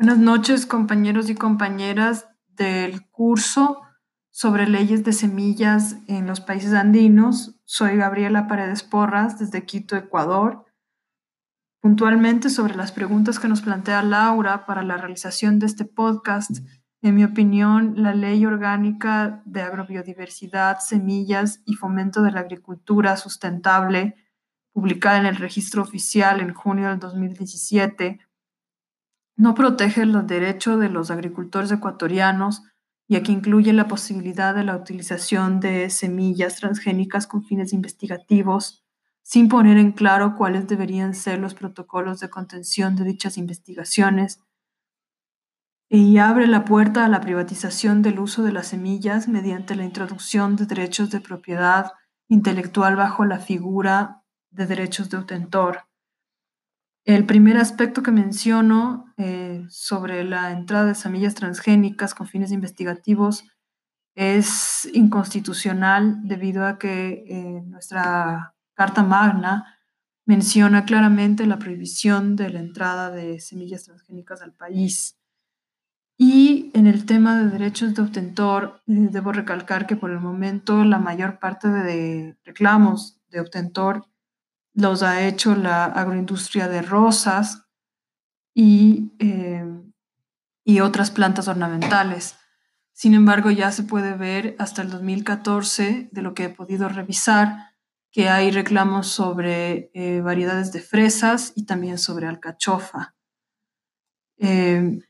Buenas noches, compañeros y compañeras del curso sobre leyes de semillas en los países andinos. Soy Gabriela Paredes Porras desde Quito, Ecuador. Puntualmente sobre las preguntas que nos plantea Laura para la realización de este podcast, en mi opinión, la Ley Orgánica de Agrobiodiversidad, Semillas y Fomento de la Agricultura Sustentable, publicada en el Registro Oficial en junio del 2017, no protege los derechos de los agricultores ecuatorianos, ya que incluye la posibilidad de la utilización de semillas transgénicas con fines investigativos, sin poner en claro cuáles deberían ser los protocolos de contención de dichas investigaciones, y abre la puerta a la privatización del uso de las semillas mediante la introducción de derechos de propiedad intelectual bajo la figura de derechos de autor. El primer aspecto que menciono eh, sobre la entrada de semillas transgénicas con fines investigativos es inconstitucional debido a que eh, nuestra Carta Magna menciona claramente la prohibición de la entrada de semillas transgénicas al país. Y en el tema de derechos de obtentor, eh, debo recalcar que por el momento la mayor parte de reclamos de obtentor los ha hecho la agroindustria de rosas y, eh, y otras plantas ornamentales. Sin embargo, ya se puede ver hasta el 2014, de lo que he podido revisar, que hay reclamos sobre eh, variedades de fresas y también sobre alcachofa. Eh,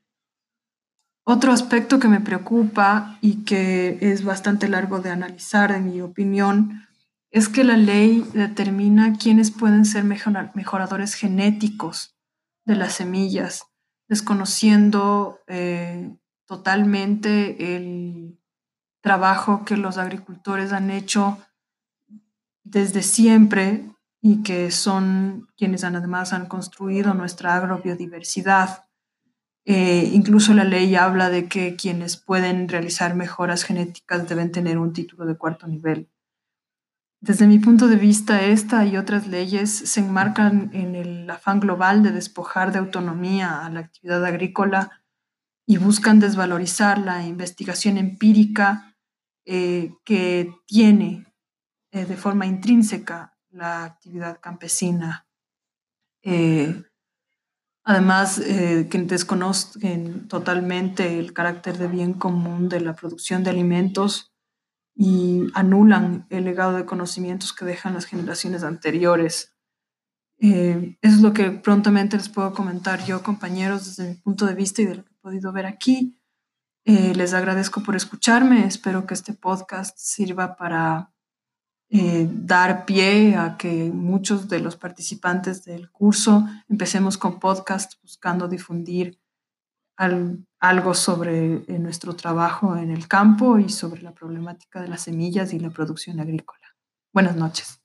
otro aspecto que me preocupa y que es bastante largo de analizar, en mi opinión, es que la ley determina quiénes pueden ser mejoradores genéticos de las semillas, desconociendo eh, totalmente el trabajo que los agricultores han hecho desde siempre y que son quienes además han construido nuestra agrobiodiversidad. Eh, incluso la ley habla de que quienes pueden realizar mejoras genéticas deben tener un título de cuarto nivel. Desde mi punto de vista, esta y otras leyes se enmarcan en el afán global de despojar de autonomía a la actividad agrícola y buscan desvalorizar la investigación empírica eh, que tiene eh, de forma intrínseca la actividad campesina. Eh, además, que desconocen totalmente el carácter de bien común de la producción de alimentos y anulan el legado de conocimientos que dejan las generaciones anteriores. Eh, eso es lo que prontamente les puedo comentar yo, compañeros, desde mi punto de vista y de lo que he podido ver aquí. Eh, les agradezco por escucharme. Espero que este podcast sirva para eh, dar pie a que muchos de los participantes del curso empecemos con podcast buscando difundir algo sobre eh, nuestro trabajo en el campo y sobre la problemática de las semillas y la producción agrícola. Buenas noches.